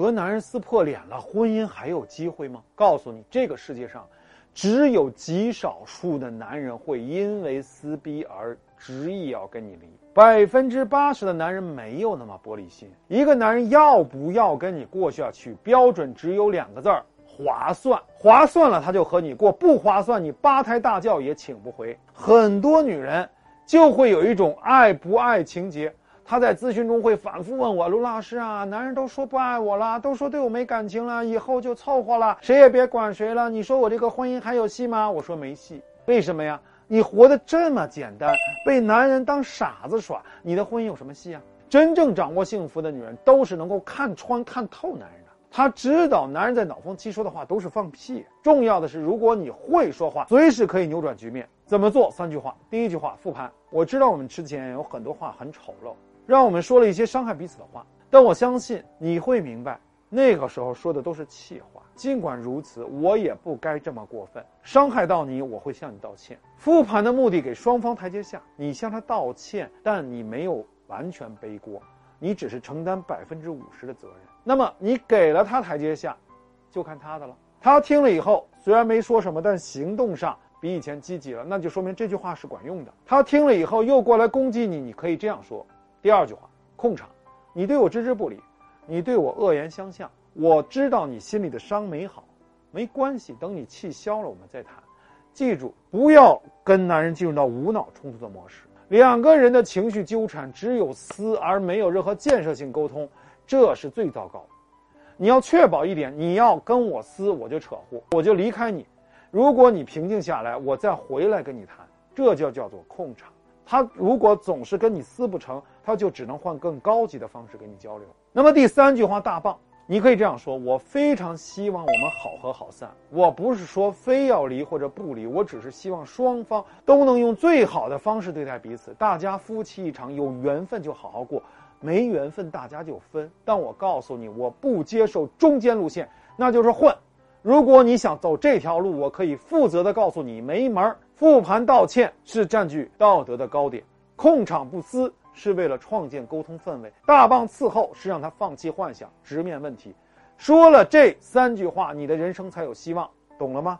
和男人撕破脸了，婚姻还有机会吗？告诉你，这个世界上，只有极少数的男人会因为撕逼而执意要跟你离，百分之八十的男人没有那么玻璃心。一个男人要不要跟你过下去，标准只有两个字儿：划算。划算了，他就和你过；不划算，你八抬大轿也请不回。很多女人就会有一种爱不爱情节。他在咨询中会反复问我：“卢老师啊，男人都说不爱我了，都说对我没感情了，以后就凑合了，谁也别管谁了。你说我这个婚姻还有戏吗？”我说没戏。为什么呀？你活得这么简单，被男人当傻子耍，你的婚姻有什么戏啊？真正掌握幸福的女人，都是能够看穿、看透男人的。她知道男人在脑风期说的话都是放屁。重要的是，如果你会说话，随时可以扭转局面。怎么做？三句话。第一句话，复盘。我知道我们之前有很多话很丑陋。让我们说了一些伤害彼此的话，但我相信你会明白，那个时候说的都是气话。尽管如此，我也不该这么过分，伤害到你，我会向你道歉。复盘的目的给双方台阶下，你向他道歉，但你没有完全背锅，你只是承担百分之五十的责任。那么你给了他台阶下，就看他的了。他听了以后，虽然没说什么，但行动上比以前积极了，那就说明这句话是管用的。他听了以后又过来攻击你，你可以这样说。第二句话，控场，你对我置之不理，你对我恶言相向，我知道你心里的伤没好，没关系，等你气消了，我们再谈。记住，不要跟男人进入到无脑冲突的模式，两个人的情绪纠缠，只有撕而没有任何建设性沟通，这是最糟糕。你要确保一点，你要跟我撕，我就扯呼，我就离开你。如果你平静下来，我再回来跟你谈，这就叫做控场。他如果总是跟你撕不成，他就只能换更高级的方式跟你交流。那么第三句话大棒，你可以这样说：我非常希望我们好合好散。我不是说非要离或者不离，我只是希望双方都能用最好的方式对待彼此。大家夫妻一场，有缘分就好好过，没缘分大家就分。但我告诉你，我不接受中间路线，那就是混。如果你想走这条路，我可以负责的告诉你，没门儿。复盘道歉是占据道德的高点，控场不撕是为了创建沟通氛围，大棒伺候是让他放弃幻想，直面问题。说了这三句话，你的人生才有希望，懂了吗？